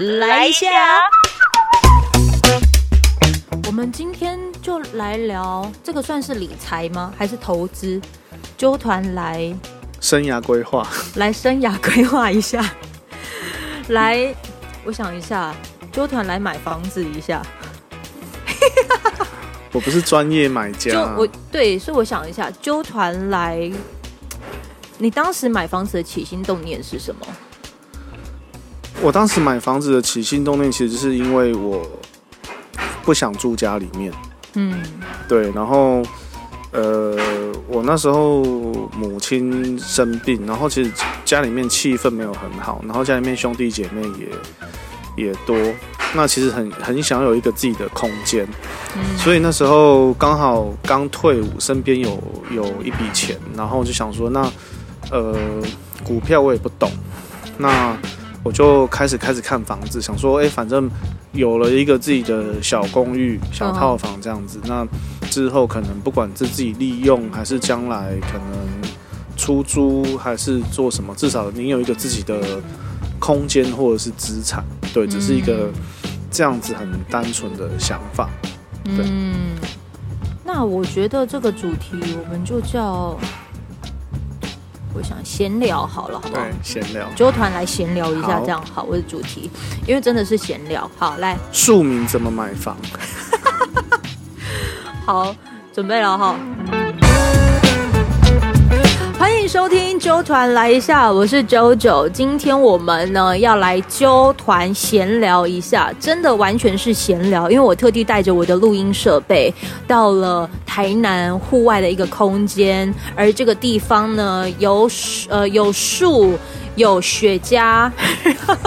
来一下。我们今天就来聊这个，算是理财吗？还是投资？纠团来生涯规划，来生涯规划一下。来，我想一下，纠团来买房子一下。我不是专业买家，就我对，所以我想一下，纠团来，你当时买房子的起心动念是什么？我当时买房子的起心动念，其实是因为我不想住家里面。嗯，对，然后呃，我那时候母亲生病，然后其实家里面气氛没有很好，然后家里面兄弟姐妹也也多。那其实很很想有一个自己的空间，嗯所以那时候刚好刚退伍，身边有有一笔钱，然后就想说，那呃股票我也不懂，那我就开始开始看房子，想说，哎，反正有了一个自己的小公寓、小套房这样子，那之后可能不管是自己利用，还是将来可能出租，还是做什么，至少你有一个自己的空间或者是资产，对，只是一个。这样子很单纯的想法，嗯，那我觉得这个主题我们就叫，我想闲聊好了，好不好？对，闲聊，纠团来闲聊一下，这样好，我的主题，因为真的是闲聊，好来，庶民怎么买房？好，准备了哈。欢迎收听揪团来一下，我是九九。今天我们呢要来揪团闲聊一下，真的完全是闲聊，因为我特地带着我的录音设备到了台南户外的一个空间，而这个地方呢有呃有树。有雪茄，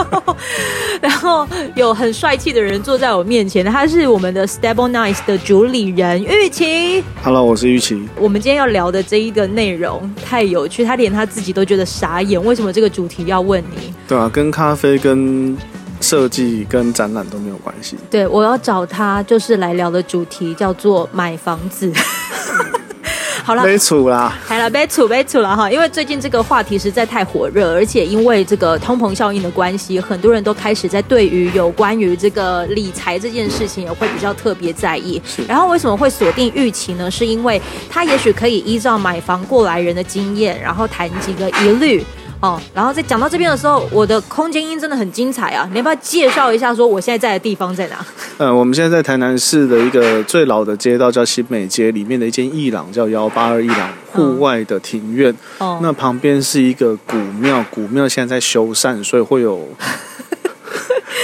然后有很帅气的人坐在我面前，他是我们的 Stable Nice 的主理人玉琪。Hello，我是玉琪。我们今天要聊的这一个内容太有趣，他连他自己都觉得傻眼。为什么这个主题要问你？对啊，跟咖啡、跟设计、跟展览都没有关系。对，我要找他就是来聊的主题叫做买房子。好了，没处啦，好了，没处没处了哈。因为最近这个话题实在太火热，而且因为这个通膨效应的关系，很多人都开始在对于有关于这个理财这件事情也会比较特别在意。然后为什么会锁定预期呢？是因为他也许可以依照买房过来人的经验，然后谈几个疑虑。哦，然后在讲到这边的时候，我的空间音真的很精彩啊！你要不要介绍一下，说我现在在的地方在哪？嗯，我们现在在台南市的一个最老的街道叫新美街，里面的一间艺廊叫幺八二艺廊户外的庭院。哦，那旁边是一个古庙，古庙现在在修缮，所以会有。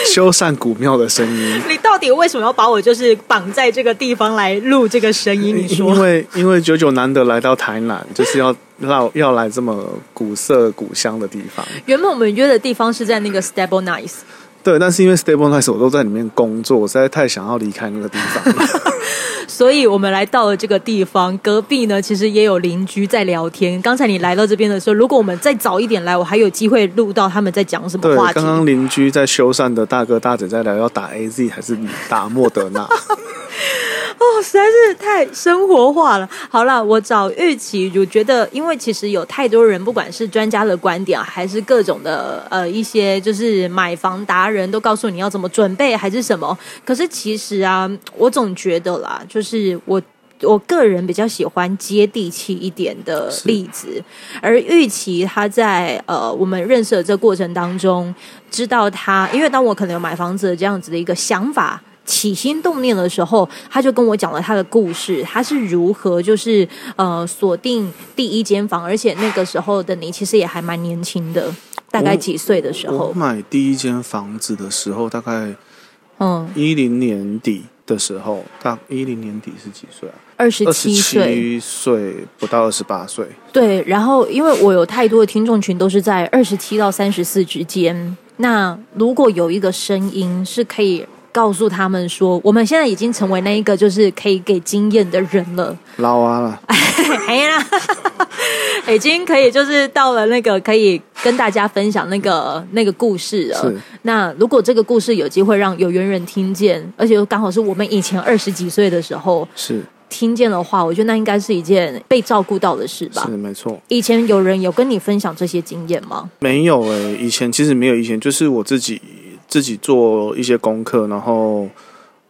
修缮古庙的声音，你到底为什么要把我就是绑在这个地方来录这个声音？你说，因为因为久久难得来到台南，就是要要要来这么古色古香的地方。原本我们约的地方是在那个 Stable Nice。对，但是因为 Stable Nice 我都在里面工作，我实在太想要离开那个地方了，所以我们来到了这个地方。隔壁呢，其实也有邻居在聊天。刚才你来到这边的时候，如果我们再早一点来，我还有机会录到他们在讲什么话题。刚刚邻居在修缮的大哥大姐在聊要打 AZ 还是打莫德纳。哦，实在是太生活化了。好了，我找玉琪，我觉得，因为其实有太多人，不管是专家的观点，还是各种的呃一些，就是买房达人都告诉你要怎么准备，还是什么。可是其实啊，我总觉得啦，就是我我个人比较喜欢接地气一点的例子。而玉琪他在呃我们认识的这过程当中，知道他，因为当我可能有买房子这样子的一个想法。起心动念的时候，他就跟我讲了他的故事，他是如何就是呃锁定第一间房，而且那个时候的你其实也还蛮年轻的，大概几岁的时候？我买第一间房子的时候，大概嗯一零年底的时候，大一零年底是几岁啊？二十七岁，岁不到二十八岁。对，然后因为我有太多的听众群都是在二十七到三十四之间，那如果有一个声音是可以。告诉他们说，我们现在已经成为那一个就是可以给经验的人了，老啊了，哎呀，已经可以就是到了那个可以跟大家分享那个那个故事了。那如果这个故事有机会让有缘人听见，而且又刚好是我们以前二十几岁的时候是听见的话，我觉得那应该是一件被照顾到的事吧。是没错。以前有人有跟你分享这些经验吗？没有诶，以前其实没有，以前就是我自己。自己做一些功课，然后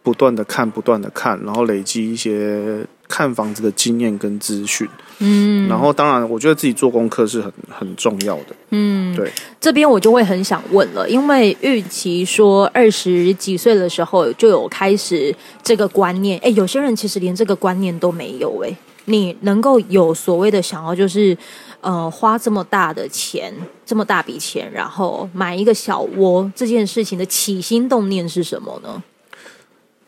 不断的看，不断的看，然后累积一些看房子的经验跟资讯。嗯，然后当然，我觉得自己做功课是很很重要的。嗯，对。这边我就会很想问了，因为预期说二十几岁的时候就有开始这个观念，哎，有些人其实连这个观念都没有。哎，你能够有所谓的想要，就是呃，花这么大的钱，这么大笔钱，然后买一个小窝，这件事情的起心动念是什么呢？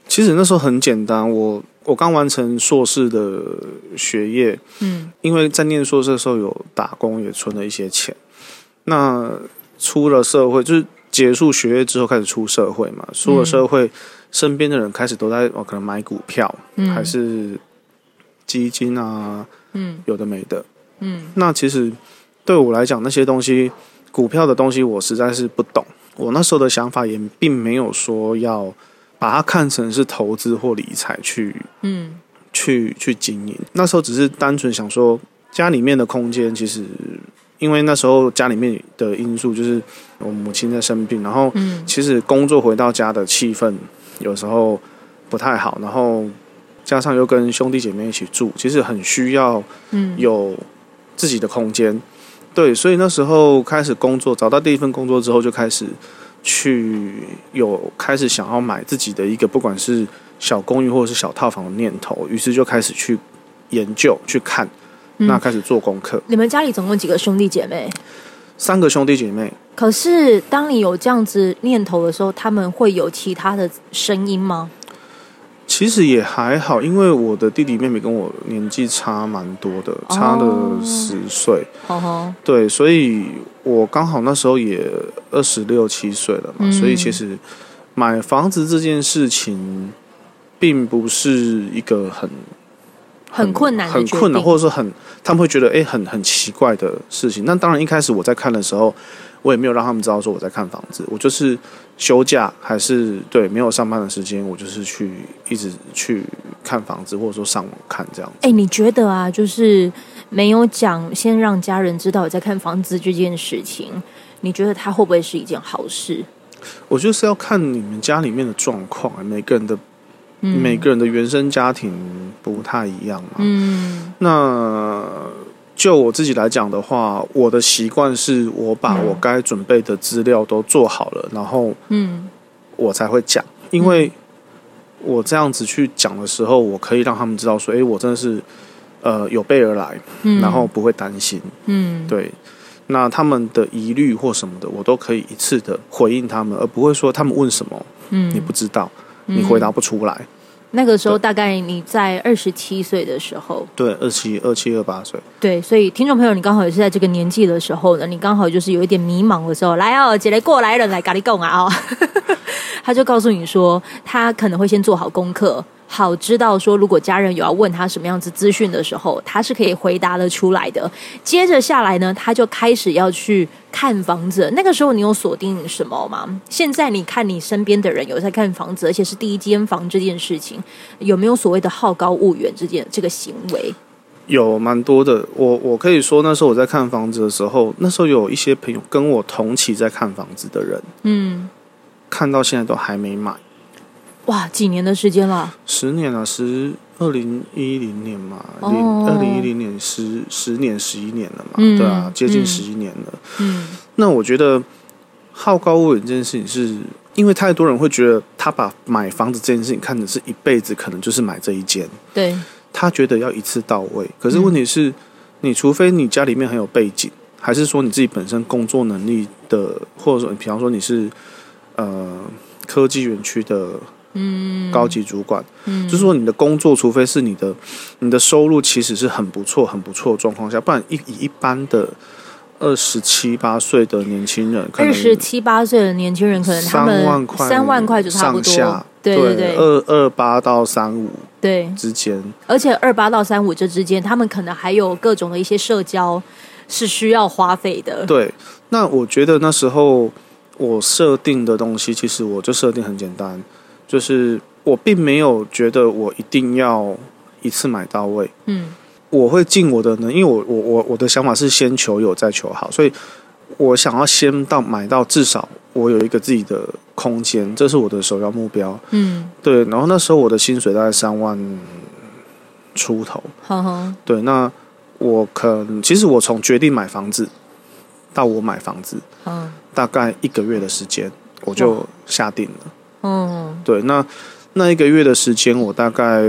其实那时候很简单，我。我刚完成硕士的学业，嗯，因为在念硕士的时候有打工，也存了一些钱。那出了社会，就是结束学业之后开始出社会嘛。出了社会，身边的人开始都在哦，可能买股票，还是基金啊，嗯，有的没的，嗯。那其实对我来讲，那些东西，股票的东西，我实在是不懂。我那时候的想法也并没有说要。把它看成是投资或理财去，嗯，去去经营。那时候只是单纯想说，家里面的空间其实，因为那时候家里面的因素就是我母亲在生病，然后其实工作回到家的气氛有时候不太好，然后加上又跟兄弟姐妹一起住，其实很需要嗯有自己的空间。对，所以那时候开始工作，找到第一份工作之后就开始。去有开始想要买自己的一个，不管是小公寓或者是小套房的念头，于是就开始去研究、去看，那开始做功课。你们家里总共几个兄弟姐妹？三个兄弟姐妹。可是当你有这样子念头的时候，他们会有其他的声音吗？其实也还好，因为我的弟弟妹妹跟我年纪差蛮多的，差了十岁。对，所以我刚好那时候也二十六七岁了嘛，所以其实买房子这件事情并不是一个很很困难、很困难，或者是很他们会觉得哎很很奇怪的事情。那当然，一开始我在看的时候。我也没有让他们知道说我在看房子，我就是休假还是对没有上班的时间，我就是去一直去看房子，或者说上网看这样。哎，你觉得啊，就是没有讲，先让家人知道我在看房子这件事情，你觉得他会不会是一件好事？我觉得是要看你们家里面的状况，每个人的每个人的原生家庭不太一样嘛。嗯，那。就我自己来讲的话，我的习惯是我把我该准备的资料都做好了，然后嗯，我才会讲，因为我这样子去讲的时候，我可以让他们知道说，哎，我真的是呃有备而来，然后不会担心，嗯，对，那他们的疑虑或什么的，我都可以一次的回应他们，而不会说他们问什么，嗯，你不知道，你回答不出来。那个时候大概你在二十七岁的时候，对，二七二七二八岁，对，所以听众朋友，你刚好也是在这个年纪的时候呢，你刚好就是有一点迷茫的时候，来哦，姐姐过来人来咖喱贡啊哦，他就告诉你说，他可能会先做好功课。好，知道说如果家人有要问他什么样子资讯的时候，他是可以回答的出来的。接着下来呢，他就开始要去看房子。那个时候你有锁定什么吗？现在你看你身边的人有在看房子，而且是第一间房这件事情，有没有所谓的好高骛远这件这个行为？有蛮多的。我我可以说那时候我在看房子的时候，那时候有一些朋友跟我同期在看房子的人，嗯，看到现在都还没买。哇，几年的时间了？十年了，十二零一零年嘛，零二零一零年十十年十一年了嘛，对啊，接近十一年了。嗯，那我觉得好高骛远这件事情，是因为太多人会觉得他把买房子这件事情看的是一辈子，可能就是买这一间。对，他觉得要一次到位。可是问题是，你除非你家里面很有背景，还是说你自己本身工作能力的，或者说，比方说你是呃科技园区的。嗯，高级主管，嗯，就是说你的工作，除非是你的，你的收入其实是很不错、很不错的状况下，不然一以一般的二十七八岁的年轻人，二十七八岁的年轻人可能他们三万块三万块就差不多，对对。对，二二八到三五对。之间，而且二八到三五这之间，他们可能还有各种的一些社交是需要花费的。对，那我觉得那时候我设定的东西，其实我就设定很简单。就是我并没有觉得我一定要一次买到位，嗯，我会尽我的能，因为我我我我的想法是先求有再求好，所以我想要先到买到至少我有一个自己的空间，这是我的首要目标。嗯，对，然后那时候我的薪水大概三万出头。呵呵，对，那我可能其实我从决定买房子到我买房子，嗯大概一个月的时间，我就下定了。嗯。对，那那一个月的时间，我大概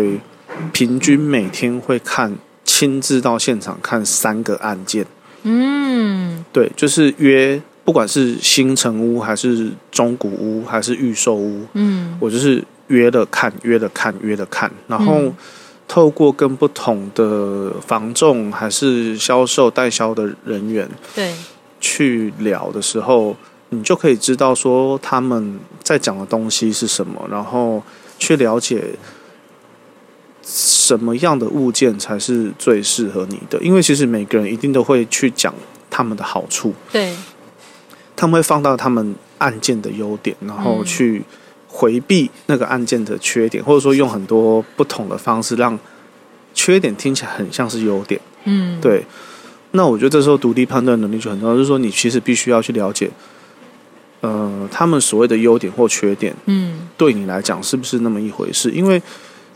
平均每天会看亲自到现场看三个案件。嗯。对，就是约，不管是新城屋还是中古屋还是预售屋，嗯。我就是约了看，约了看，约了看，然后嗯。透过跟不同的房仲还是销售代销的人员对，去聊的时候，你就可以知道说他们在讲的东西是什么，然后去了解什么样的物件才是最适合你的。因为其实每个人一定都会去讲他们的好处，对，他们会放大他们案件的优点，然后嗯去回避那个案件的缺点，或者说用很多不同的方式让缺点听起来很像是优点。嗯，对，那我觉得这时候独立判断能力就很重要，就是说你其实必须要去了解，呃，他们所谓的优点或缺点嗯对你来讲是不是那么一回事？因为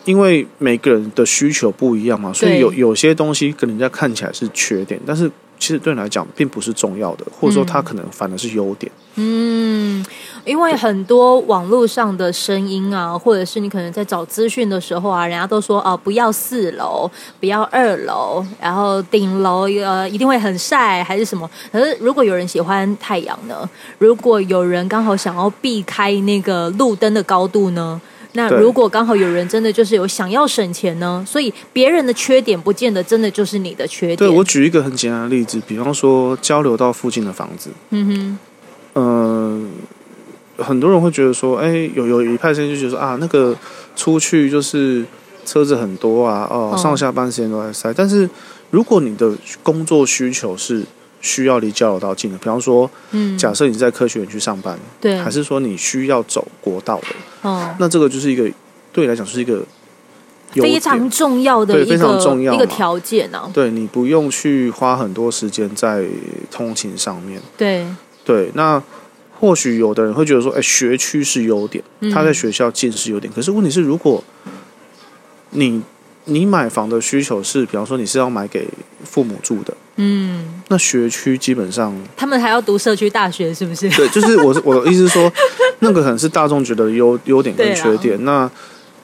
因为每个人的需求不一样嘛，所以有有些东西跟人家看起来是缺点，但是其实对你来讲并不是重要的，或者说它可能反而是优点。嗯，因为很多网络上的声音啊，或者是你可能在找资讯的时候啊，人家都说啊，不要四楼，不要二楼，然后顶楼呃一定会很晒，还是什么？可是如果有人喜欢太阳呢？如果有人刚好想要避开那个路灯的高度呢？那如果刚好有人真的就是有想要省钱呢？所以别人的缺点不见得真的就是你的缺点。对我举一个很简单的例子，比方说交流到附近的房子，嗯嗯、很多人会觉得说，哎、有有一派声音就觉得说啊，那个出去就是车子很多啊，哦，嗯上下班时间都在塞。但是如果你的工作需求是需要离交流道近的，比方说，嗯，假设你在科学园区上班，对，还是说你需要走国道的，哦。那这个就是一个对你来讲是一个非常重要的一对非常个重要一个条件啊。对你不用去花很多时间在通勤上面。对，对，那或许有的人会觉得说，哎，学区是优点，嗯他在学校近是优点。可是问题是，如果你你买房的需求是，比方说你是要买给父母住的，嗯，那学区基本上，他们还要读社区大学，是不是？对，就是我 我的意思是说，那个可能是大众觉得优优点跟缺点，那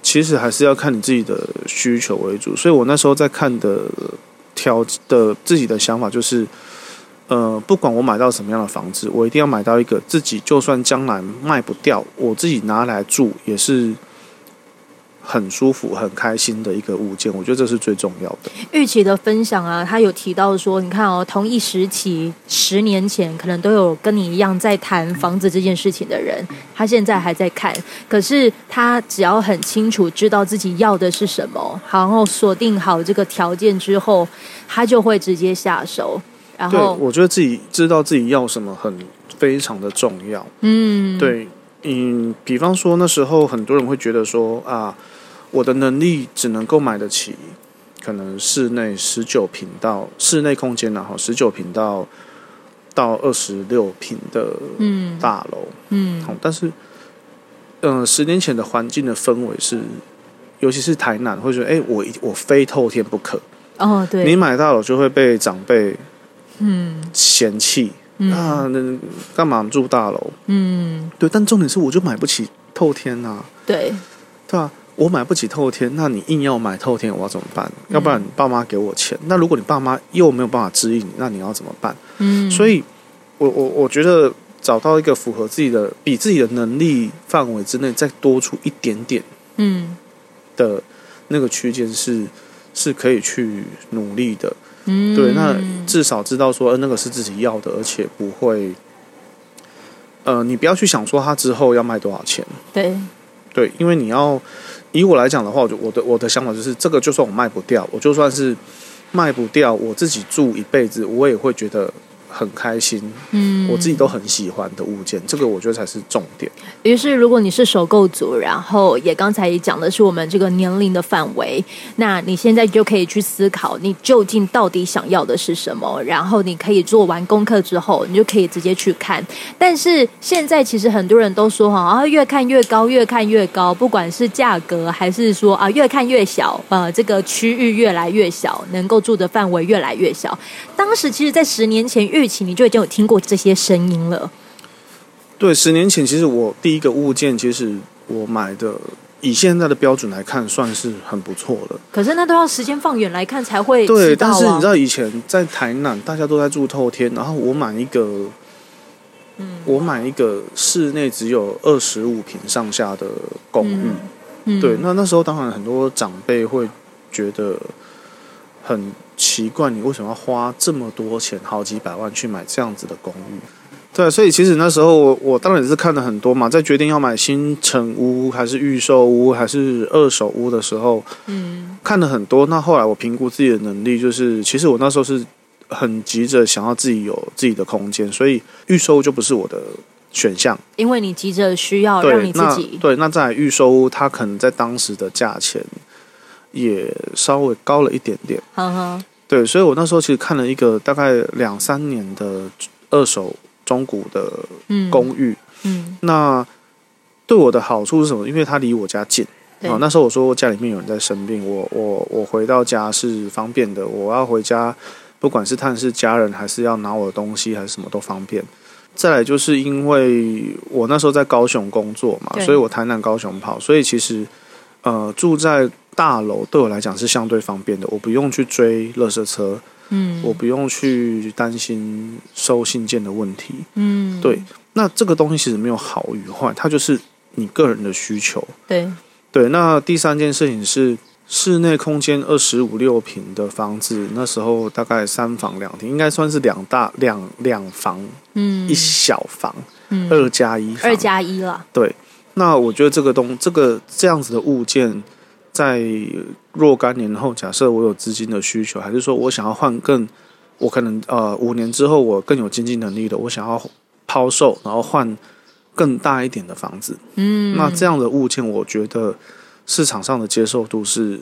其实还是要看你自己的需求为主。所以我那时候在看的挑的自己的想法就是。呃，不管我买到什么样的房子，我一定要买到一个自己就算将来卖不掉，我自己拿来住也是很舒服、很开心的一个物件。我觉得这是最重要的。玉琪的分享啊，他有提到说，你看哦，同一时期十年前可能都有跟你一样在谈房子这件事情的人，他现在还在看，可是他只要很清楚知道自己要的是什么，然后锁定好这个条件之后，他就会直接下手。然对，后，我觉得自己知道自己要什么很非常的重要。嗯，，对，嗯，比方说那时候很多人会觉得说啊，我的能力只能够买得起可能室内十九平到室内空间然后十九平到到二十六平的嗯大楼，嗯。好，但是，嗯、十年前的环境的氛围是，尤其是台南，会觉得，哎、我我非透天不可。哦，对，你买大楼就会被长辈嗯。嫌弃、那干嘛住大楼？嗯，对，但重点是，我就买不起透天呐、对，对啊，我买不起透天，那你硬要买透天，我要怎么办？要不然你爸妈给我钱，那如果你爸妈又没有办法指引你，那你要怎么办？嗯，所以我我我觉得找到一个符合自己的，比自己的能力范围之内再多出一点点嗯的那个区间是是可以去努力的。嗯，对，那至少知道说，呃，那个是自己要的，而且不会，呃，你不要去想说他之后要卖多少钱。对，对，因为你要以我来讲的话，我就我的我的想法就是，这个就算我卖不掉，我就算是卖不掉，我自己住一辈子，我也会觉得很开心，嗯，我自己都很喜欢的物件，这个我觉得才是重点。于是，如果你是首购组，然后也刚才也讲的是我们这个年龄的范围，那你现在就可以去思考，你究竟到底想要的是什么。然后你可以做完功课之后，你就可以直接去看。但是现在其实很多人都说哈啊，越看越高，越看越高，不管是价格还是说啊，越看越小，呃，这个区域越来越小，能够住的范围越来越小。当时其实，在十年前你就已经有听过这些声音了。对，十年前其实我第一个物件，其实我买的，以现在的标准来看，算是很不错的。可是那都要时间放远来看才会对。但是你知道，以前在台南，大家都在住透天，然后我买一个，嗯，我买一个室内只有二十五平上下的公寓。嗯，对。那那时候当然很多长辈会觉得很奇怪，你为什么要花这么多钱，好几百万去买这样子的公寓？对，所以其实那时候我我当然也是看了很多嘛，在决定要买新城屋还是预售屋还是二手屋的时候，嗯，看了很多。那后来我评估自己的能力，就是其实我那时候是很急着想要自己有自己的空间，所以预售就不是我的选项。因为你急着需要让你自己对，那在预售屋，它可能在当时的价钱也稍微高了一点点。对，所以我那时候其实看了一个大概两三年的二手。中古的公寓，嗯，那对我的好处是什么？因为它离我家近。啊，那时候我说家里面有人在生病，我我我回到家是方便的。我要回家，不管是探视家人，还是要拿我的东西，还是什么都方便。再来就是因为我那时候在高雄工作嘛，所以我台南高雄跑，所以其实呃住在大楼对我来讲是相对方便的，我不用去追垃圾车。嗯，我不用去担心收信件的问题。嗯，对，那这个东西其实没有好与坏，它就是你个人的需求。对，对。那第三件事情是室内空间二十五六平的房子，那时候大概三房两厅，应该算是两大两两房，嗯，一小房，嗯，二加一，二加一了。对，那我觉得这个东这个这样子的物件。在若干年后，假设我有资金的需求，还是说我想要换更，我可能呃五年之后我更有经济能力的，我想要抛售，然后换更大一点的房子。嗯，那这样的物件，我觉得市场上的接受度是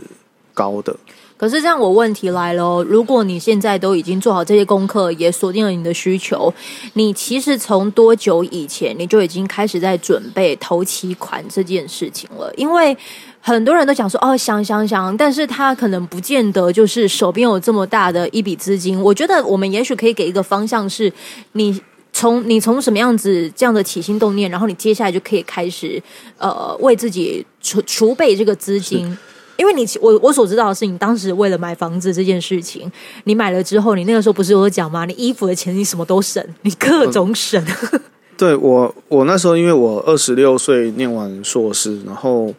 高的。可是这样，我问题来了，如果你现在都已经做好这些功课，也锁定了你的需求，你其实从多久以前你就已经开始在准备投期款这件事情了？因为很多人都讲说哦想想想，但是他可能不见得就是手边有这么大的一笔资金。我觉得我们也许可以给一个方向，是你从你从什么样子这样的起心动念，然后你接下来就可以开始呃为自己储储备这个资金。因为你我我所知道的是，你当时为了买房子这件事情，你买了之后，你那个时候不是有讲吗？你衣服的钱你什么都省，你各种省。对我我那时候因为我二十六岁念完硕士，然后。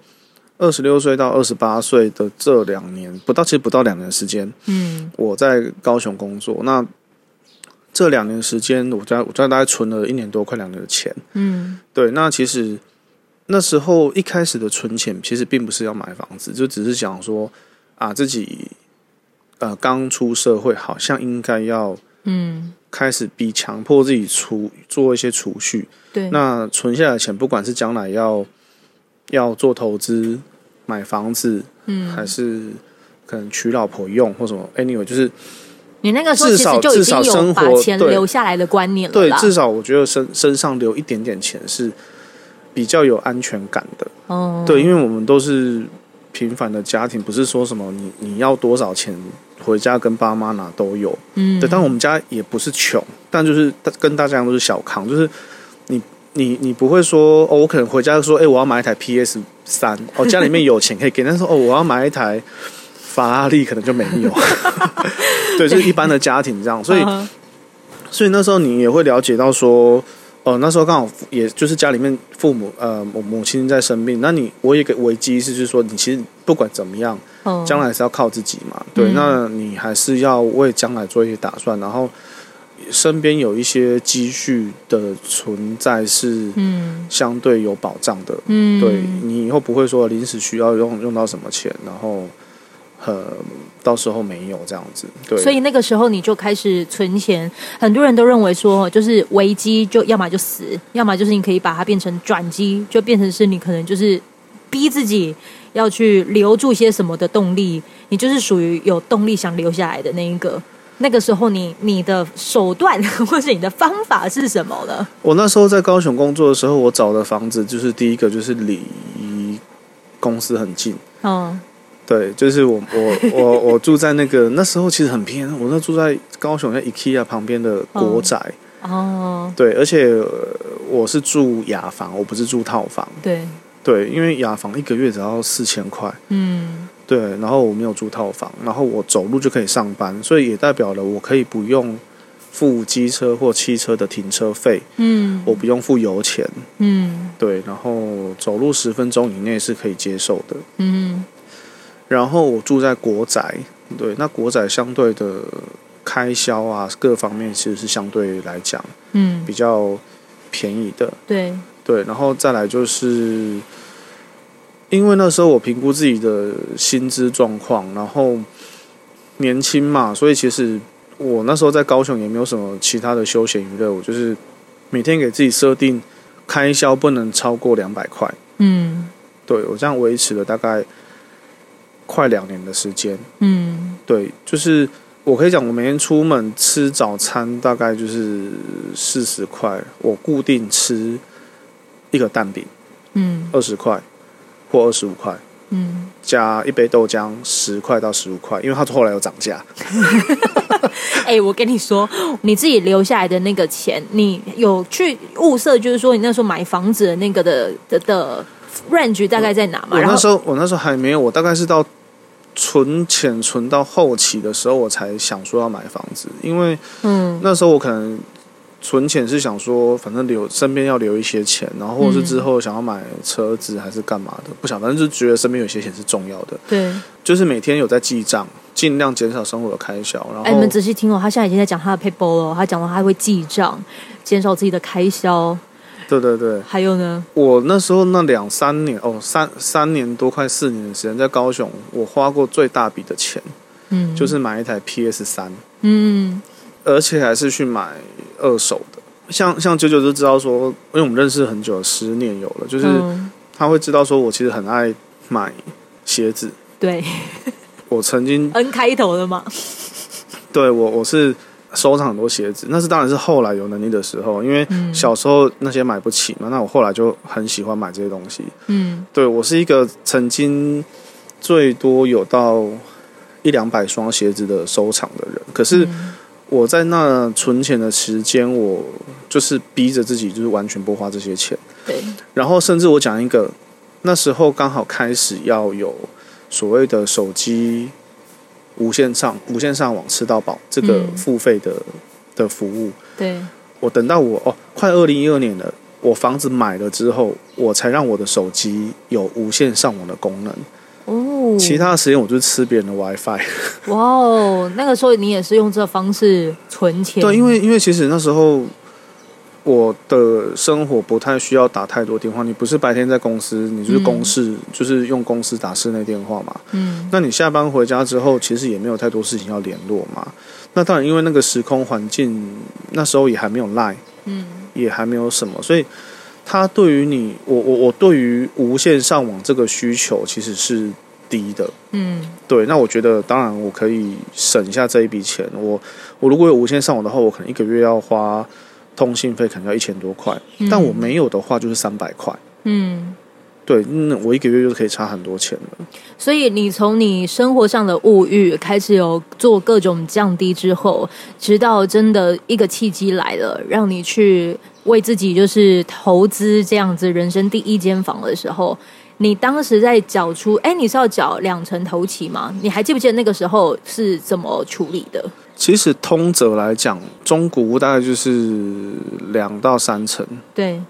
二十六岁到二十八岁的这两年，不到其实不到两年时间，嗯，我在高雄工作。那这两年时间，我在我在大概存了一年多，快两年的钱，嗯，对。那其实那时候一开始的存钱，其实并不是要买房子，就只是想说啊，自己呃刚出社会，好像应该要嗯开始逼强迫自己储做一些储蓄，对。那存下来的钱，不管是将来要。要做投资买房子，嗯，还是可能娶老婆用或什么？Anyway，就是你那个时候其实就已经有把钱留下来的观念了。对，至少我觉得身身上留一点点钱是比较有安全感的。哦，对，因为我们都是平凡的家庭，不是说什么你你要多少钱回家跟爸妈拿都有。嗯，对，但我们家也不是穷，但就是跟大家一样都是小康，就是你。你你不会说哦，我可能回家说，哎，我要买一台 PS 三，哦，家里面有钱可以给，但是哦，我要买一台法拉利，可能就没有。对，就是一般的家庭这样，所以所以那时候你也会了解到说，哦，那时候刚好也就是家里面父母呃母母亲在生病，那你我有个危机是就是说，你其实不管怎么样，将来是要靠自己嘛，对，那你还是要为将来做一些打算，然后。身边有一些积蓄的存在是，嗯，相对有保障的，嗯，对你以后不会说临时需要用用到什么钱，然后呃，到时候没有这样子。对，所以那个时候你就开始存钱。很多人都认为说，就是危机就要么就死，要么就是你可以把它变成转机，就变成是你可能就是逼自己要去留住些什么的动力，你就是属于有动力想留下来的那一个。那个时候，你你的手段 或是你的方法是什么呢？我那时候在高雄工作的时候，我找的房子就是第一个就是离公司很近。嗯，对，就是我我我我住在那个那时候其实很偏，我那住在高雄在 IKEA 旁边的国宅。哦，对，而且我是住雅房，我不是住套房。对对，因为雅房一个月只要四千块。嗯。对，然后我没有住套房，然后我走路就可以上班，所以也代表了我可以不用付机车或汽车的停车费，嗯，我不用付油钱，嗯，对，然后走路十分钟以内是可以接受的，嗯，然后我住在国宅，对，那国宅相对的开销啊，各方面其实是相对来讲，嗯，比较便宜的，对，对，然后再来就是。因为那时候我评估自己的薪资状况，然后年轻嘛，所以其实我那时候在高雄也没有什么其他的休闲娱乐，我就是每天给自己设定开销不能超过两百块。嗯，对我这样维持了大概快两年的时间。嗯，对，就是我可以讲，我每天出门吃早餐大概就是四十块，我固定吃一个蛋饼，嗯，二十块。或二十五块，嗯，加一杯豆浆十块到十五块，因为它后来有涨价。哎，我跟你说，你自己留下来的那个钱，你有去物色，就是说你那时候买房子的那个的的的 range 大概在哪吗？我那时候我那时候还没有，我大概是到存钱存到后期的时候，我才想说要买房子，因为嗯，那时候我可能。存钱是想说，反正留身边要留一些钱，然后或者是之后想要买车子还是干嘛的，不想，反正就觉得身边有些钱是重要的。对，就是每天有在记账，尽量减少生活的开销。然后，哎，你们仔细听哦，他现在已经在讲他的 PayPal 了，他讲到他会记账，减少自己的开销。对对对。还有呢？我那时候那两三年哦，三三年多快四年的时间在高雄，我花过最大笔的钱，嗯，就是买一台 PS 三，嗯。而且还是去买二手的，像像九九就知道说，因为我们认识很久，十年有了，就是他会知道说我其实很爱买鞋子。对，我曾经 N 开头的嘛。对我我是收藏很多鞋子，那是当然是后来有能力的时候，因为小时候那些买不起嘛，那我后来就很喜欢买这些东西。嗯，对我是一个曾经最多有到一两百双鞋子的收藏的人，可是。我在那存钱的时间，我就是逼着自己，就是完全不花这些钱。对。然后，甚至我讲一个，那时候刚好开始要有所谓的手机无线上、无线上网吃到饱这个付费的的服务。对。我等到我哦，快二零一二年了，我房子买了之后，我才让我的手机有无线上网的功能。哦，其他的时间我就吃别人的 WiFi。哇哦，那个时候你也是用这方式存钱？对，因为因为其实那时候我的生活不太需要打太多电话。你不是白天在公司，你就是公事，就是用公司打室内电话嘛。嗯，那你下班回家之后，其实也没有太多事情要联络嘛。那当然，因为那个时空环境那时候也还没有 Line，嗯，也还没有什么，所以。他对于你，我我我对于无线上网这个需求其实是低的，嗯，对。那我觉得，当然我可以省下这一笔钱。我我如果有无线上网的话，我可能一个月要花通信费，可能要一千多块。但我没有的话，就是三百块。嗯，对，那我一个月就可以差很多钱了。所以，你从你生活上的物欲开始有做各种降低之后，直到真的一个契机来了，让你去。为自己就是投资这样子人生第一间房的时候，你当时在缴出，哎，你是要缴两成头期吗？你还记不记得那个时候是怎么处理的？其实通则来讲，中古屋大概就是两到三成，对，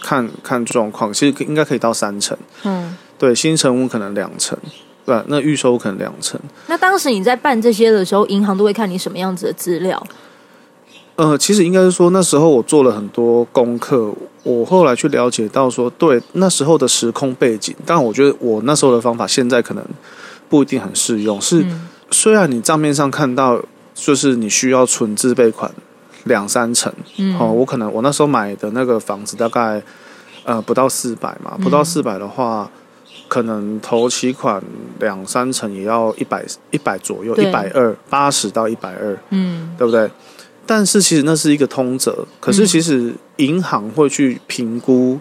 看看状况，其实应该可以到三成。嗯，对，新城屋可能两成，对，那预售可能两成。那当时你在办这些的时候，银行都会看你什么样子的资料？呃，其实应该是说，那时候我做了很多功课。我后来去了解到，说对那时候的时空背景，但我觉得我那时候的方法，现在可能不一定很适用。是虽然你账面上看到就是你需要存自备款两三成，嗯哦，我可能我那时候买的那个房子大概呃不到四百嘛，不到四百的话。可能投期款两三成也要一百一百左右，一百二八十到一百二，嗯，对不对？但是其实那是一个通则，可是其实银行会去评估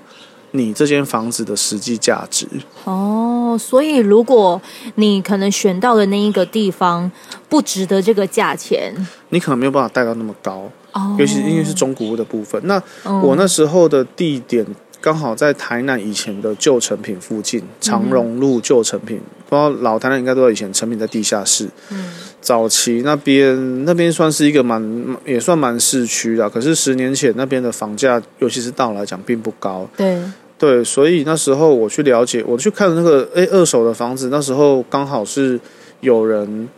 你这间房子的实际价值。哦，所以如果你可能选到的那一个地方不值得这个价钱，你可能没有办法带到那么高。哦，尤其因为是中古屋的部分。那我那时候的地点。刚好在台南以前的旧成品附近，长荣路旧成品，不知道老台南应该都有，以前成品在地下室。嗯，早期那边那边算是一个蛮也算蛮市区的，可是十年前那边的房价，尤其是到我来讲并不高。对对，所以那时候我去了解，我去看那个诶二手的房子，那时候刚好是有人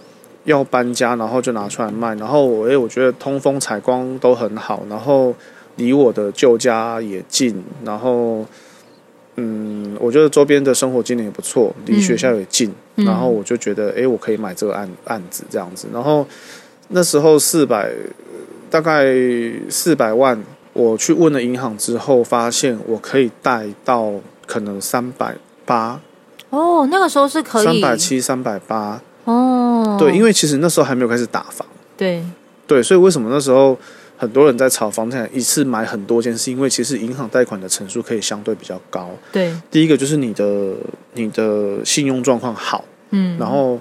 要搬家，然后就拿出来卖，然后我诶我觉得通风采光都很好，然后。离我的旧家也近，然后，嗯，我觉得周边的生活机能也不错，离学校也近，然后我就觉得，诶，我可以买这个案案子这样子。然后那时候四百，大概四百万，我去问了银行之后，发现我可以贷到可能三百八。哦，那个时候是可以三百七、三百八。哦，对，因为其实那时候还没有开始打房。对，对，所以为什么那时候？很多人在炒房产，一次买很多件，是因为其实银行贷款的成数可以相对比较高。对，第一个就是你的你的信用状况好，嗯，然后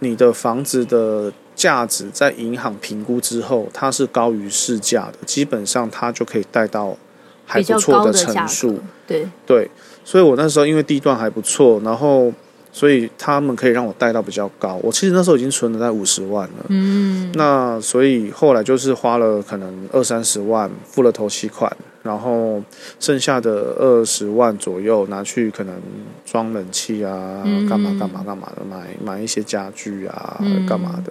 你的房子的价值在银行评估之后，它是高于市价的，基本上它就可以贷到还不错的成数。对对，所以我那时候因为地段还不错，然后。所以他们可以让我贷到比较高，我其实那时候已经存了在五十万了。嗯，那所以后来就是花了可能二三十万付了头期款，然后剩下的二十万左右拿去可能装冷气啊，干嘛干嘛干嘛的，买买一些家具啊，干嘛的。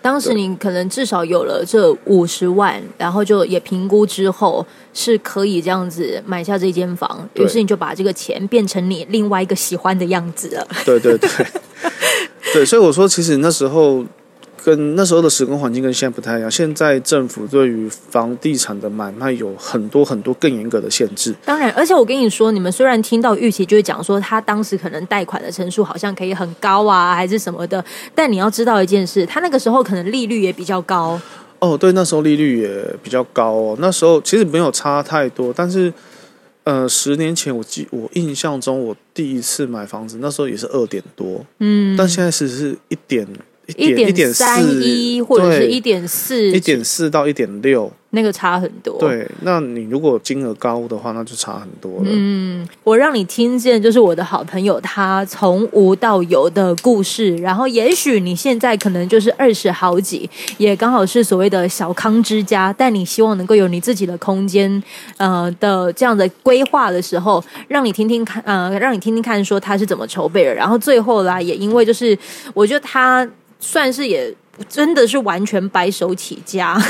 当时你可能至少有了这五十万，然后就也评估之后是可以这样子买下这间房，于是你就把这个钱变成你另外一个喜欢的样子了。对对对，对，所以我说，其实那时候。跟那时候的时空环境跟现在不太一样。现在政府对于房地产的买卖有很多很多更严格的限制。当然，而且我跟你说，你们虽然听到预期就会讲说他当时可能贷款的成数好像可以很高啊，还是什么的，但你要知道一件事，他那个时候可能利率也比较高。哦，对，那时候利率也比较高哦。那时候其实没有差太多，但是呃，十年前我记我印象中，我第一次买房子那时候也是二点多，嗯，但现在是是一点。一点三一或者是一点四，一点四到一点六。那个差很多，对。那你如果金额高的话，那就差很多了。嗯，我让你听见就是我的好朋友他从无到有的故事，然后也许你现在可能就是二十好几，也刚好是所谓的小康之家，但你希望能够有你自己的空间，呃的这样的规划的时候，让你听听看，呃，让你听听看说他是怎么筹备的，然后最后啦，也因为就是我觉得他算是也。真的是完全白手起家，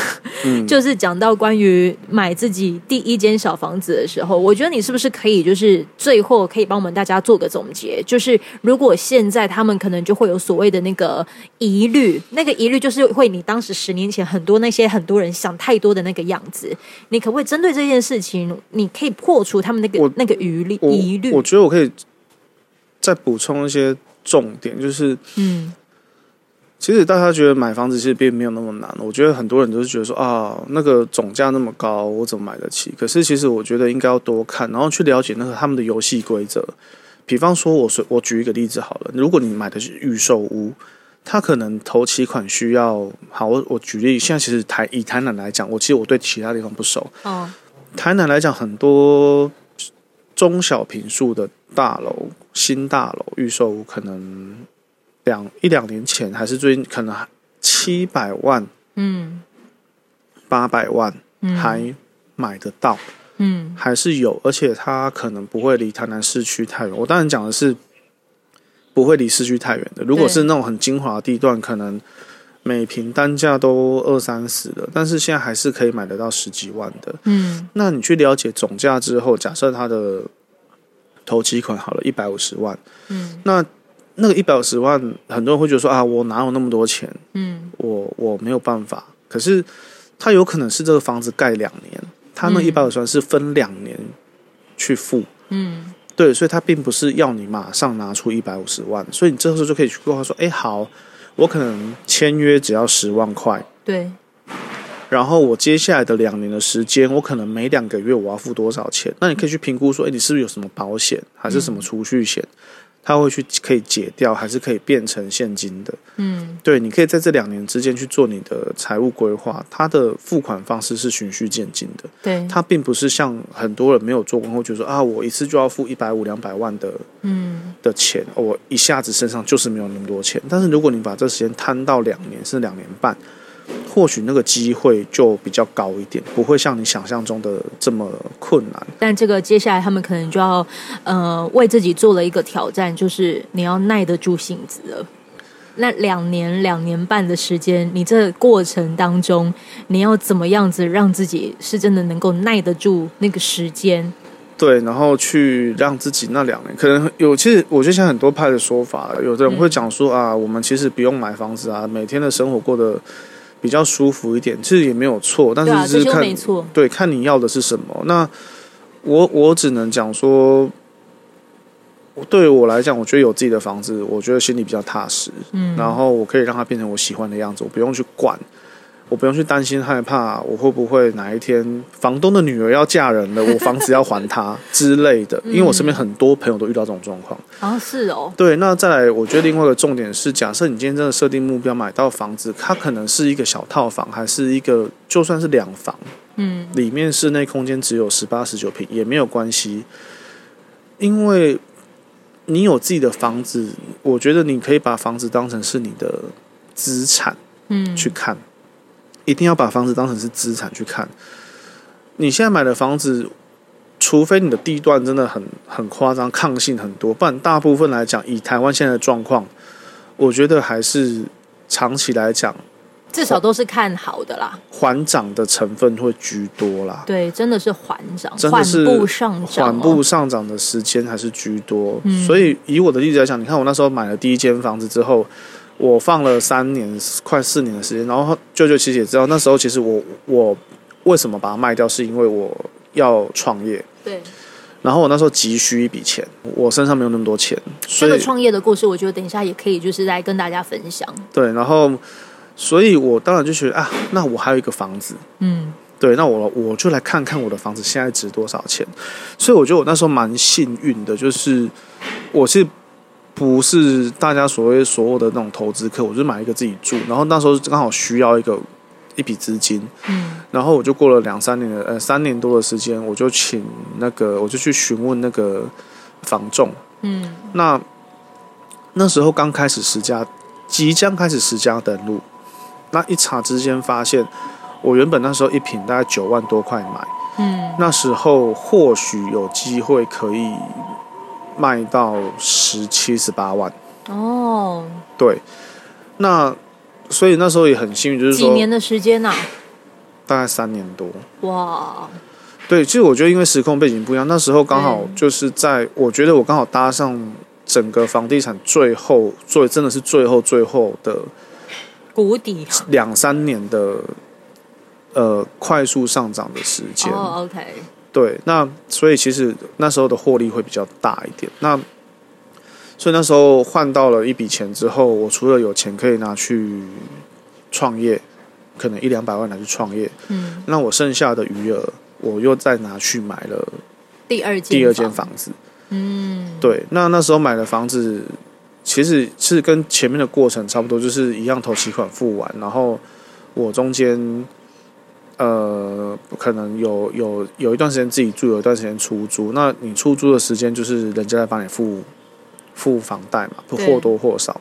嗯 就是讲到关于买自己第一间小房子的时候，我觉得你是不是可以就是最后可以帮我们大家做个总结？就是如果现在他们可能就会有所谓的那个疑虑，那个疑虑就是会你当时十年前很多那些很多人想太多的那个样子，你可不可以针对这件事情，你可以破除他们那个那个疑虑疑虑？我觉得我可以再补充一些重点，就是嗯。其实大家觉得买房子其实并没有那么难，我觉得很多人都是觉得说啊，那个总价那么高，我怎么买得起？可是其实我觉得应该要多看，然后去了解那个他们的游戏规则。比方说，我说我举一个例子好了，如果你买的是预售屋，它可能头期款需要好，我我举例，现在其实台以台南来讲，我其实我对其他地方不熟。哦，台南来讲，很多中小平数的大楼、新大楼预售屋可能。两一两年前还是最近，可能七百万，嗯，八百万还买得到，嗯，还是有，而且它可能不会离台南市区太远。我当然讲的是不会离市区太远的。如果是那种很精华地段，可能每平单价都二三十的，但是现在还是可以买得到十几万的。嗯，那你去了解总价之后，假设它的头期款好了一百五十万，嗯，那。那个一百五十万，很多人会觉得说啊，我哪有那么多钱？嗯，我我没有办法。可是，他有可能是这个房子盖两年，他那一百五十万是分两年去付。嗯，对，所以他并不是要你马上拿出一百五十万，所以你这时候就可以去规划说，哎，好，我可能签约只要十万块。对。然后我接下来的两年的时间，我可能每两个月我要付多少钱？那你可以去评估说，哎，你是不是有什么保险，还是什么储蓄险？他会去可以解掉，还是可以变成现金的？嗯，对，你可以在这两年之间去做你的财务规划。它的付款方式是循序渐进的，对，它并不是像很多人没有做过后就说啊，我一次就要付一百五两百万的，嗯，的钱，我一下子身上就是没有那么多钱。但是如果你把这时间摊到两年，是两年半。或许那个机会就比较高一点，不会像你想象中的这么困难。但这个接下来他们可能就要呃为自己做了一个挑战，就是你要耐得住性子了。那两年两年半的时间，你这过程当中，你要怎么样子让自己是真的能够耐得住那个时间？对，然后去让自己那两年，可能有。其实我觉得像很多派的说法，有的人会讲说啊，我们其实不用买房子啊，每天的生活过得。比较舒服一点，其实也没有错，但是是看对看你要的是什么。那我我只能讲说，对我来讲，我觉得有自己的房子，我觉得心里比较踏实。嗯，然后我可以让它变成我喜欢的样子，我不用去管。我不用去担心害怕，我会不会哪一天房东的女儿要嫁人了，我房子要还她之类的。因为我身边很多朋友都遇到这种状况。啊，是哦。对，那再来，我觉得另外一个重点是，假设你今天真的设定目标买到房子，它可能是一个小套房，还是一个就算是两房，嗯，里面室内空间只有十八、十九平也没有关系，因为你有自己的房子，我觉得你可以把房子当成是你的资产，嗯，去看。一定要把房子当成是资产去看。你现在买的房子，除非你的地段真的很很夸张，抗性很多，不然大部分来讲，以台湾现在的状况，我觉得还是长期来讲，至少都是看好的啦。缓涨的成分会居多啦。对，真的是缓涨，缓步上涨，缓步上涨的时间还是居多。所以以我的例子来讲，你看我那时候买了第一间房子之后。我放了三年，快四年的时间，然后舅舅其实也知道，那时候其实我我为什么把它卖掉，是因为我要创业。对。然后我那时候急需一笔钱，我身上没有那么多钱。这个创业的故事，我觉得等一下也可以就是来跟大家分享。对，然后，所以我当然就觉得啊，那我还有一个房子，嗯，对，那我我就来看看我的房子现在值多少钱。所以我觉得我那时候蛮幸运的，就是我是。不是大家所谓所有的那种投资客，我就买一个自己住，然后那时候刚好需要一个一笔资金，嗯，然后我就过了两三年的呃三年多的时间，我就请那个我就去询问那个房仲，嗯，那那时候刚开始十家，即将开始十家登录，那一查之间发现，我原本那时候一瓶大概九万多块买，嗯，那时候或许有机会可以。卖到十七十八万。哦，对，那所以那时候也很幸运，就是几年的时间呐，大概三年多。哇。对，其实我觉得因为时空背景不一样，那时候刚好就是在我觉得我刚好搭上整个房地产最后最真的是最后最后的谷底，两三年的呃快速上涨的时间。哦，OK。对，那所以其实那时候的获利会比较大一点。那所以那时候换到了一笔钱之后，我除了有钱可以拿去创业，可能一两百万拿去创业，嗯，那我剩下的余额，我又再拿去买了第二第二间房子。嗯，对，那那时候买的房子其实是跟前面的过程差不多，就是一样，投期款付完，然后我中间。呃，可能有有有一段时间自己住，有一段时间出租。那你出租的时间就是人家在帮你付付房贷嘛，不或多或少。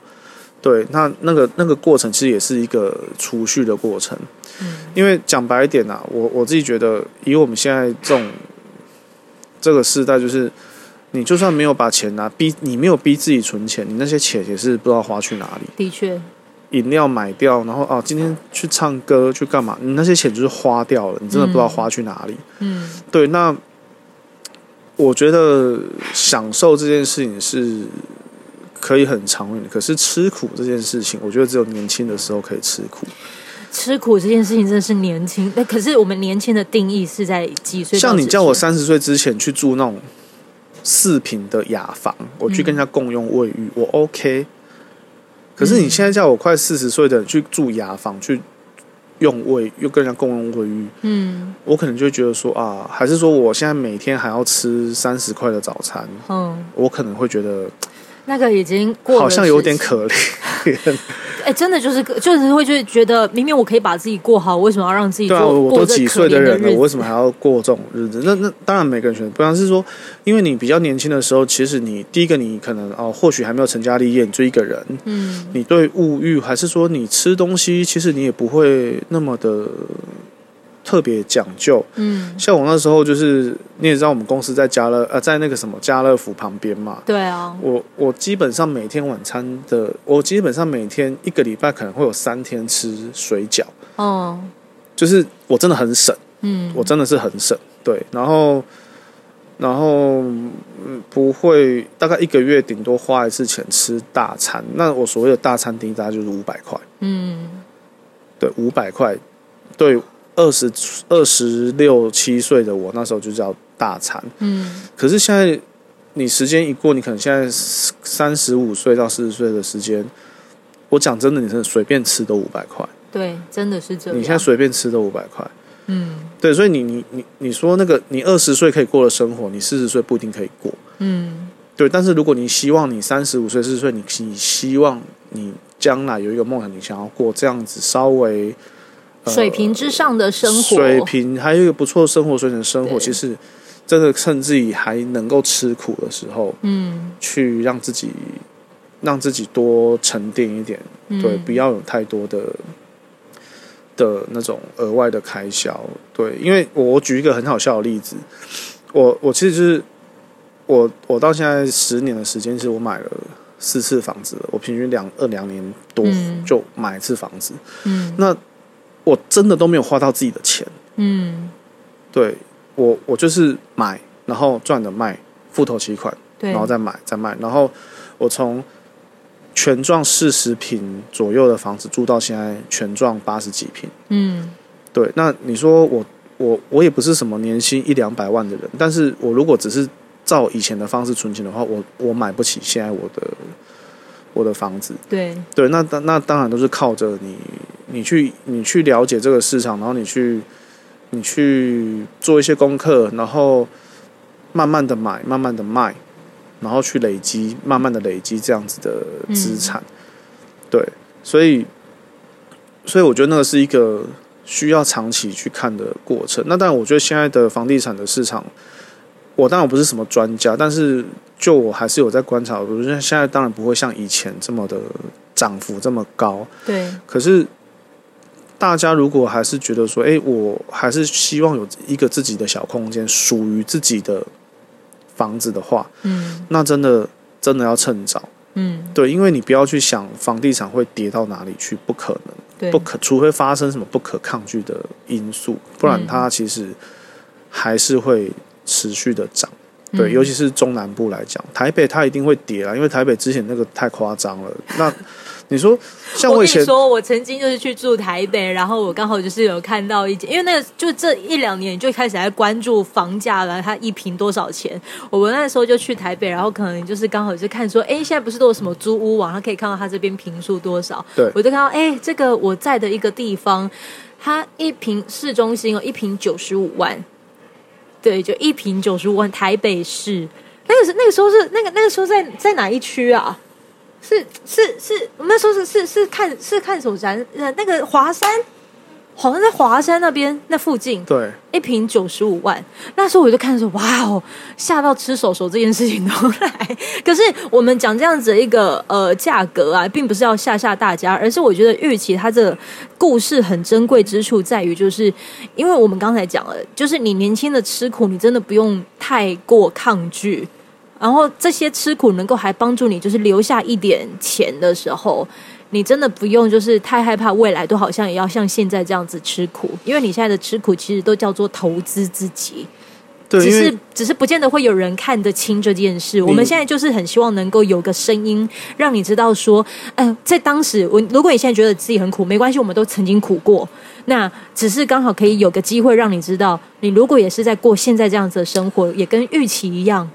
对，那那个那个过程其实也是一个储蓄的过程。嗯，因为讲白一点呐，我我自己觉得，以我们现在这种这个时代，就是你就算没有把钱拿逼，你没有逼自己存钱，你那些钱也是不知道花去哪里。的确。饮料买掉，然后哦，今天去唱歌去干嘛？你那些钱就是花掉了，你真的不知道花去哪里。嗯，对。那我觉得享受这件事情是可以很长远的。可是吃苦这件事情，我觉得只有年轻的时候可以吃苦。吃苦这件事情真的是年轻，那可是我们年轻的定义是在几岁？像你叫我三十岁之前去住那种四平的雅房，我去跟人家共用卫浴，我 OK。可是你现在叫我快四十岁的去住牙房去用卫，又跟人家共用卫浴，嗯，我可能就觉得说啊，还是说我现在每天还要吃三十块的早餐，嗯，我可能会觉得。那个已经过，好像有点可怜。哎，真的就是就是会就觉得，明明我可以把自己过好，为什么要让自己对啊？我都几岁的人了，我为什么还要过这种日子？那那当然每个人选择不一样。是说，因为你比较年轻的时候，其实你第一个你可能哦，或许还没有成家立业，你就一个人，嗯，你对物欲，还是说你吃东西，其实你也不会那么的。特别讲究，嗯，像我那时候就是你也知道，我们公司在家乐呃，在那个什么家乐福旁边嘛，对啊，我我基本上每天晚餐的，我基本上每天一个礼拜可能会有三天吃水饺，哦，就是我真的很省，嗯，我真的是很省，对，然后然后嗯不会大概一个月顶多花一次钱吃大餐，那我所谓的大餐厅大概就是五百块，嗯，对，五百块，对。二十二十六七岁的我那时候就叫大餐，嗯，可是现在你时间一过，你可能现在三十五岁到四十岁的时间，我讲真的，你是随便吃都五百块，对，真的是这样。你现在随便吃都五百块，嗯，对，所以你你你你说那个你二十岁可以过的生活，你四十岁不一定可以过，嗯，对。但是如果你希望你三十五岁四十岁，你你希望你将来有一个梦想，你想要过这样子稍微。水平之上的生活，水平还有一个不错的生活水准，生活其实真的趁自己还能够吃苦的时候，嗯，去让自己让自己多沉淀一点，对，不要有太多的的那种额外的开销，对，因为我举一个很好笑的例子，我我其实就是我我到现在十年的时间，其实我买了四次房子了，我平均两二两年多就买一次房子，嗯，那。我真的都没有花到自己的钱，嗯，对我我就是买，然后赚的卖，付头期款，然后再买再卖，然后我从全幢四十平左右的房子住到现在全幢八十几平，嗯，对，那你说我我我也不是什么年薪一两百万的人，但是我如果只是照以前的方式存钱的话，我我买不起现在我的我的房子，对对，那那当然都是靠着你。你去，你去了解这个市场，然后你去，你去做一些功课，然后慢慢的买，慢慢的卖，然后去累积，慢慢的累积这样子的资产。对，所以，所以我觉得那个是一个需要长期去看的过程。那当然，我觉得现在的房地产的市场，我当然不是什么专家，但是就我还是有在观察。我觉得现在当然不会像以前这么的涨幅这么高。对，可是。大家如果还是觉得说，哎，我还是希望有一个自己的小空间，属于自己的房子的话，嗯，那真的真的要趁早，嗯，对，因为你不要去想房地产会跌到哪里去，不可能，不可，除非发生什么不可抗拒的因素，不然它其实还是会持续的涨，对，尤其是中南部来讲，台北它一定会跌啊，因为台北之前那个太夸张了，那。你说，像我以前说，我曾经就是去住台北，然后我刚好就是有看到一间，因为那个就这一两年就开始在关注房价了，它一平多少钱。我们那时候就去台北，然后可能就是刚好就看说，哎，现在不是都有什么租屋网，它可以看到它这边平数多少。对，我就看到，哎，这个我在的一个地方，它一平市中心哦，一平九十五万，对，就一瓶九十五万，台北市。那个是那个时候是那个那个时候在在哪一区啊？是是是，我们那时候是是是看是看什么展？呃，那个华山，好像在华山那边那附近。对，一瓶九十五万。那时候我就看说，哇哦，吓到吃手手这件事情都来。可是我们讲这样子的一个呃价格啊，并不是要吓吓大家，而是我觉得玉琪他这个故事很珍贵之处在于，就是因为我们刚才讲了，就是你年轻的吃苦，你真的不用太过抗拒。然后这些吃苦能够还帮助你，就是留下一点钱的时候，你真的不用就是太害怕未来都好像也要像现在这样子吃苦，因为你现在的吃苦其实都叫做投资自己。对，只是只是不见得会有人看得清这件事。我们现在就是很希望能够有个声音，让你知道说，嗯、在当时我如果你现在觉得自己很苦，没关系，我们都曾经苦过。那只是刚好可以有个机会让你知道，你如果也是在过现在这样子的生活，也跟预期一样，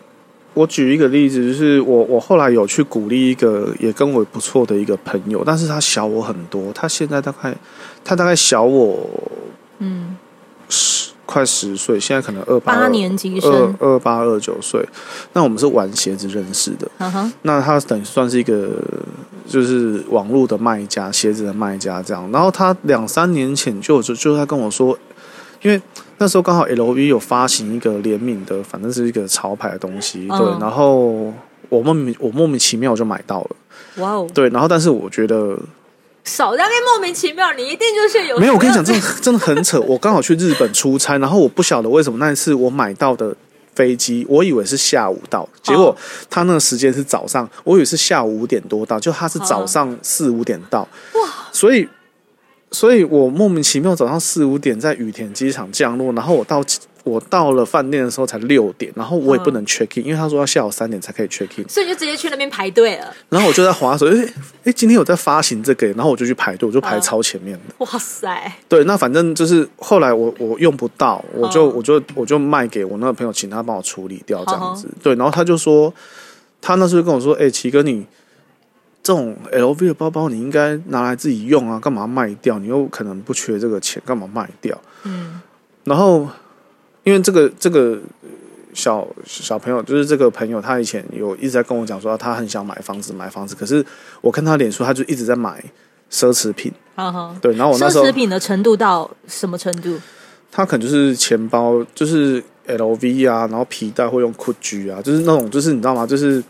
我举一个例子，就是我我后来有去鼓励一个也跟我不错的一个朋友，但是他小我很多，他现在大概他大概小我嗯，十快十岁，现在可能二八八年级二生，二八二九岁。那我们是玩鞋子认识的，哈哈，那他等于算是一个就是网络的卖家，鞋子的卖家这样。然后他两三年前就就就他跟我说，因为那时候刚好 LV 有发行一个联名的，反正是一个潮牌的东西，对。嗯然后我莫名我莫名其妙就买到了，哇哦，对。然后但是我觉得少在那边莫名其妙，你一定就是有没有，我跟你讲，真的真的很扯。我刚好去日本出差，然后我不晓得为什么那一次我买到的飞机，我以为是下午到，结果他那个时间是早上，我以为是下午五点多到，就他是早上四五点到。哇！所以，所以我莫名其妙早上四五点在羽田机场降落，然后我到我到了饭店的时候才六点，然后我也不能 check in，因为他说要下午三点才可以 check in。所以你就直接去那边排队了。然后我就在划手，哎、哎，今天有在发行这个，然后我就去排队，我就排超前面的。哇塞，对，那反正就是后来我我用不到，我就、哦我就我就卖给我那个朋友，请他帮我处理掉这样子。对，然后他就说，他那时候跟我说，哎、奇哥你。这种 LV 的包包你应该拿来自己用啊，干嘛卖掉？你又可能不缺这个钱，干嘛卖掉？嗯，然后因为这个这个小小朋友，就是这个朋友，他以前有一直在跟我讲说，他很想买房子，买房子。可是我看他脸书，他就一直在买奢侈品。啊哈。对，然后我那奢时候奢侈品的程度到什么程度？他可能就是钱包，就是 LV 啊，然后皮带会用 GUCCI 啊，就是那种，就是你知道吗？就是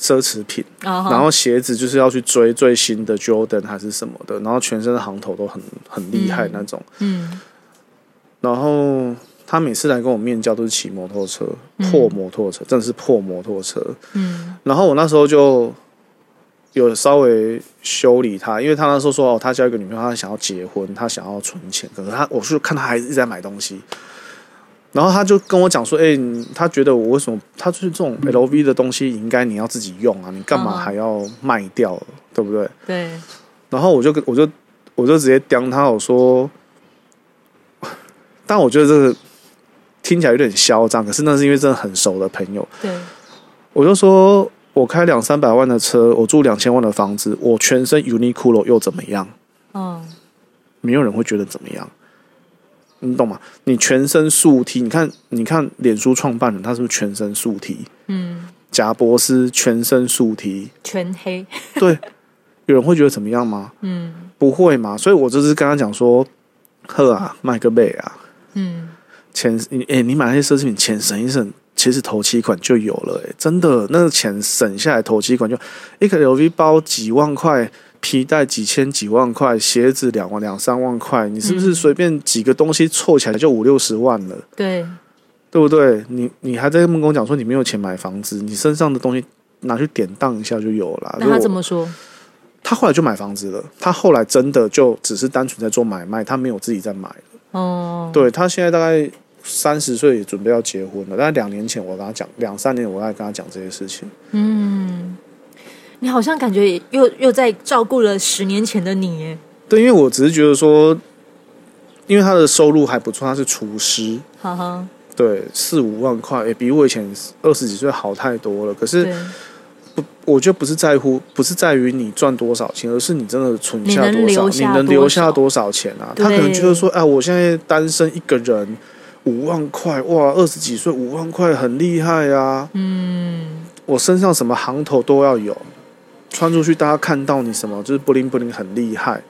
奢侈品。然后鞋子就是要去追最新的 Jordan 还是什么的，然后全身的行头都很很厉害那种。嗯然后他每次来跟我面交都是骑摩托车，破摩托车，真的是破摩托车。嗯然后我那时候就有稍微修理他，因为他那时候说哦，他交一个女朋友，他想要结婚，他想要存钱，可是他我是看他还一直在买东西。然后他就跟我讲说：“哎、你他觉得我为什么？他就是这种 LV 的东西，应该你要自己用啊，你干嘛嗯还要卖掉？对不对？”对，然后我就跟我就我就直接刁他，我说，但我觉得这个听起来有点嚣张，可是那是因为真的很熟的朋友，对，我就说我开两三百万的车，我住两千万的房子，我全身 Uniqlo 又怎么样？嗯没有人会觉得怎么样，你懂吗？你全身素 T，你看你看脸书创办人他是不是全身素 T？嗯，贾博士全身素 T，全黑，对，有人会觉得怎么样吗？嗯不会嘛，所以我就是跟他讲说，呵啊，卖个背啊，嗯，钱你哎、你买那些奢侈品，钱省一省，其实头期款就有了、哎，真的，那个钱省下来，头期款就一个 LV 包几万块，皮带几千几万块，鞋子两万两三万块，你是不是随便几个东西凑起来就五六十万了？对，对不对？你你还在跟我讲说你没有钱买房子，你身上的东西拿去典当一下就有了。那他怎么说？他后来就买房子了，他后来真的就只是单纯在做买卖，他没有自己在买。哦，对他现在大概三十岁，也准备要结婚了。但是两年前我跟他讲，两三年我在跟他讲这些事情。嗯，你好像感觉又又在照顾了十年前的你耶，对，因为我只是觉得说，因为他的收入还不错，他是厨师，哈哈，对，四五万块，也比我以前二十几岁好太多了。可是，不，我觉得不是在乎，不是在于你赚多少钱，而是你真的存下多少，你能留下多少钱啊？他可能觉得说，哎，我现在单身一个人，五万块，哇，二十几岁五万块很厉害啊！嗯，我身上什么行头都要有，穿出去大家看到你什么就是不灵不灵很厉害。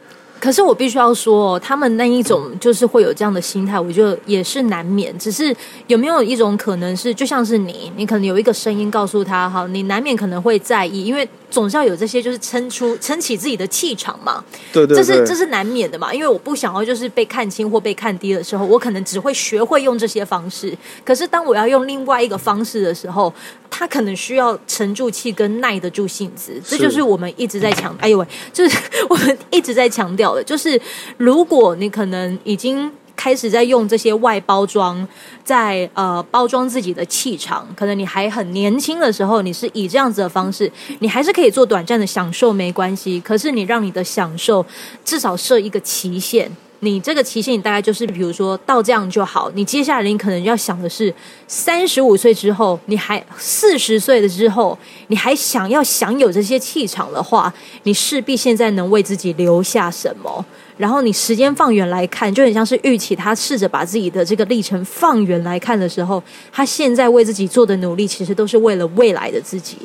可是我必须要说、哦，他们那一种就是会有这样的心态，我觉得也是难免。只是有没有一种可能是，就像是你，你可能有一个声音告诉他，哈，你难免可能会在意，因为总是要有这些，就是撑出 撑起自己的气场嘛。对对对，这是这是难免的嘛，因为我不想要就是被看清或被看低的时候，我可能只会学会用这些方式。可是当我要用另外一个方式的时候，他可能需要沉住气跟耐得住性子，这就是我们一直在强，哎呦喂，就是我们一直在强调就是如果你可能已经。开始在用这些外包装，在呃包装自己的气场。可能你还很年轻的时候，你是以这样子的方式，你还是可以做短暂的享受，没关系。可是你让你的享受至少设一个期限。你这个期限，你大概就是，比如说到这样就好。你接下来你可能要想的是，三十五岁之后，你还四十岁的之后，你还想要享有这些气场的话，你势必现在能为自己留下什么？然后你时间放远来看，就很像是玉琪，他试着把自己的这个历程放远来看的时候，他现在为自己做的努力，其实都是为了未来的自己。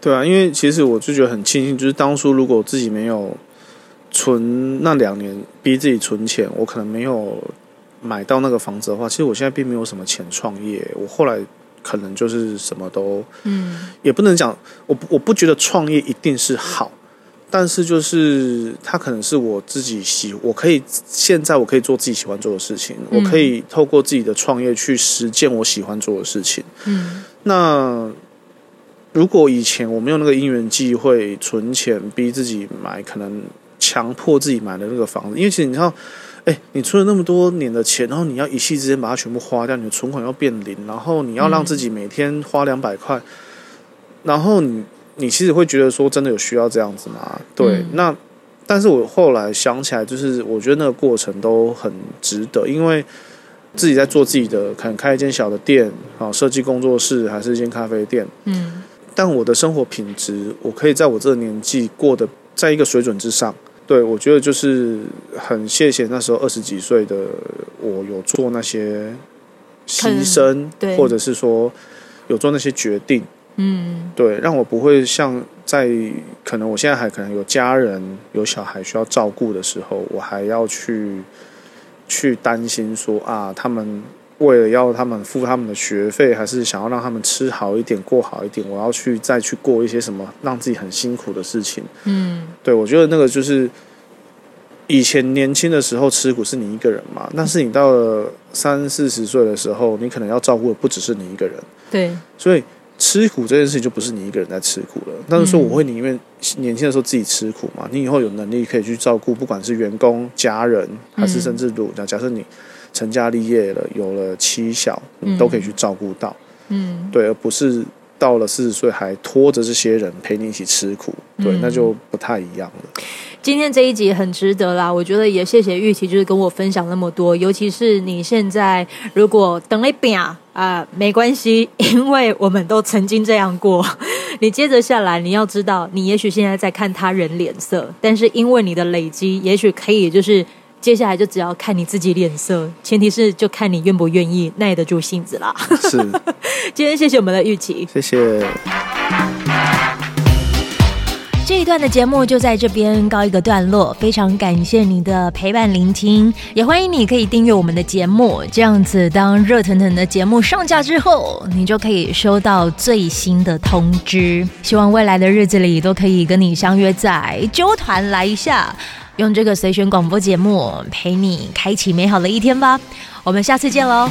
对啊，因为其实我就觉得很庆幸，就是当初如果自己没有。存那两年逼自己存钱，我可能没有买到那个房子的话，其实我现在并没有什么钱创业。我后来可能就是什么都，嗯，也不能讲，我我不觉得创业一定是好，但是就是它可能是我自己喜，我可以现在我可以做自己喜欢做的事情，我可以透过自己的创业去实践我喜欢做的事情。嗯，那如果以前我没有那个因缘机会存钱逼自己买，可能。强迫自己买的那个房子，因为其实你知道，哎，你存了那么多年的钱，然后你要一气之间把它全部花掉，你的存款要变零，然后你要让自己每天花两百块，然后你你其实会觉得说，真的有需要这样子吗？对，那但是我后来想起来，就是我觉得那个过程都很值得，因为自己在做自己的，可能开一间小的店啊，设计工作室，还是一间咖啡店，嗯，但我的生活品质，我可以在我这个年纪过得在一个水准之上。对，我觉得就是很谢谢那时候二十几岁的我有做那些牺牲，或者是说有做那些决定，嗯，对，让我不会像在可能我现在还可能有家人有小孩需要照顾的时候，我还要去去担心说啊他们。为了要他们付他们的学费，还是想要让他们吃好一点、过好一点，我要去再去过一些什么让自己很辛苦的事情。嗯，对，我觉得那个就是以前年轻的时候吃苦是你一个人嘛，但是你到了三四十岁的时候，你可能要照顾的不只是你一个人。对，所以吃苦这件事情就不是你一个人在吃苦了。但是说我会宁愿年轻的时候自己吃苦嘛，你以后有能力可以去照顾，不管是员工、家人，还是甚至如假假设你。成家立业了，有了妻小，你都可以去照顾到，嗯，对，而不是到了四十岁还拖着这些人陪你一起吃苦，对，那就不太一样了。今天这一集很值得啦，我觉得也谢谢玉琪，就是跟我分享那么多，尤其是你现在如果等了一遍啊，啊，没关系，因为我们都曾经这样过。你接着下来，你要知道，你也许现在在看他人脸色，但是因为你的累积，也许可以就是。接下来就只要看你自己脸色，前提是就看你愿不愿意耐得住性子啦。是，今天谢谢我们的玉琪，谢谢。这一段的节目就在这边告一个段落，非常感谢你的陪伴聆听，也欢迎你可以订阅我们的节目，这样子当热腾腾的节目上架之后，你就可以收到最新的通知。希望未来的日子里都可以跟你相约在纠团来一下。用这个随选广播节目陪你开启美好的一天吧，我们下次见喽。